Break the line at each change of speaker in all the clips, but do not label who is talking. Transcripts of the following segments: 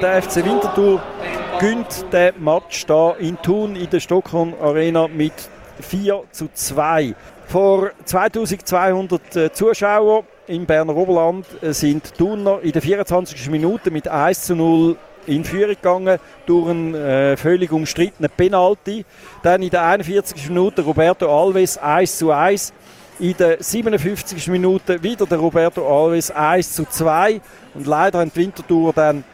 der FC Winterthur gönnt den Match da in Thun in der Stockholm Arena mit 4 zu 2. Vor 2200 äh, Zuschauern im Berner Oberland äh, sind Thuner in der 24. Minute mit 1 zu 0 in Führung gegangen durch einen äh, völlig umstrittenen Penalty. Dann in der 41. Minute Roberto Alves 1 zu 1. In der 57. Minute wieder der Roberto Alves 1 zu 2. Und leider die Winterthur dann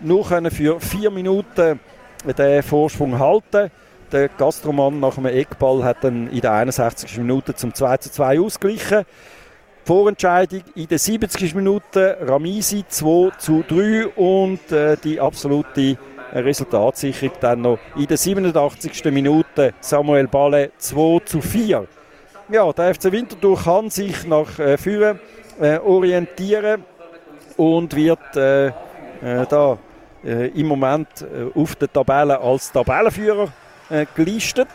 nur für vier Minuten den Vorsprung halten. Der Gastroman nach einem Eckball hat dann in der 61. Minute zum 2 zu 2 ausgeglichen. Vorentscheidung in der 70. Minute Ramisi 2 zu 3 und äh, die absolute Resultatsicherung dann noch in der 87. Minute Samuel Balle 2 zu 4. Ja, der FC Winterthur kann sich nach äh, Führen äh, orientieren und wird äh, äh da äh, im Moment äh, auf der Tabelle als Tabellenführer gelistet.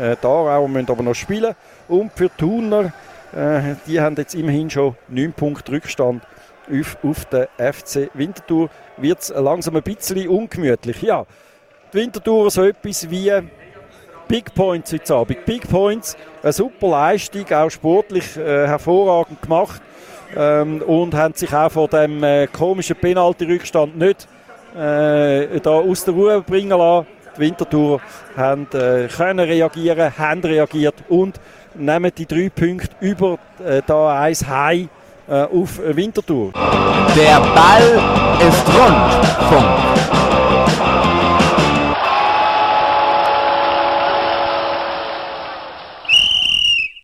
Äh, da auch müssen aber noch spielen. Und für Thuner äh, die haben jetzt immerhin schon 9 Punkte Rückstand auf, auf den FC Winterthur. Wird es langsam ein bisschen ungemütlich. Ja, die Winterthur so etwas wie Big Points heute Abend. Big Points, eine super Leistung, auch sportlich äh, hervorragend gemacht. Ähm, und haben sich auch vor dem äh, komischen Penalty-Rückstand nicht äh, da aus der Ruhe bringen lassen. Die Winterthur haben, äh, können reagieren, haben reagiert und nehmen die drei Punkte über äh, da eins High äh, auf Winterthur.
Der Ball ist rund. Punkt.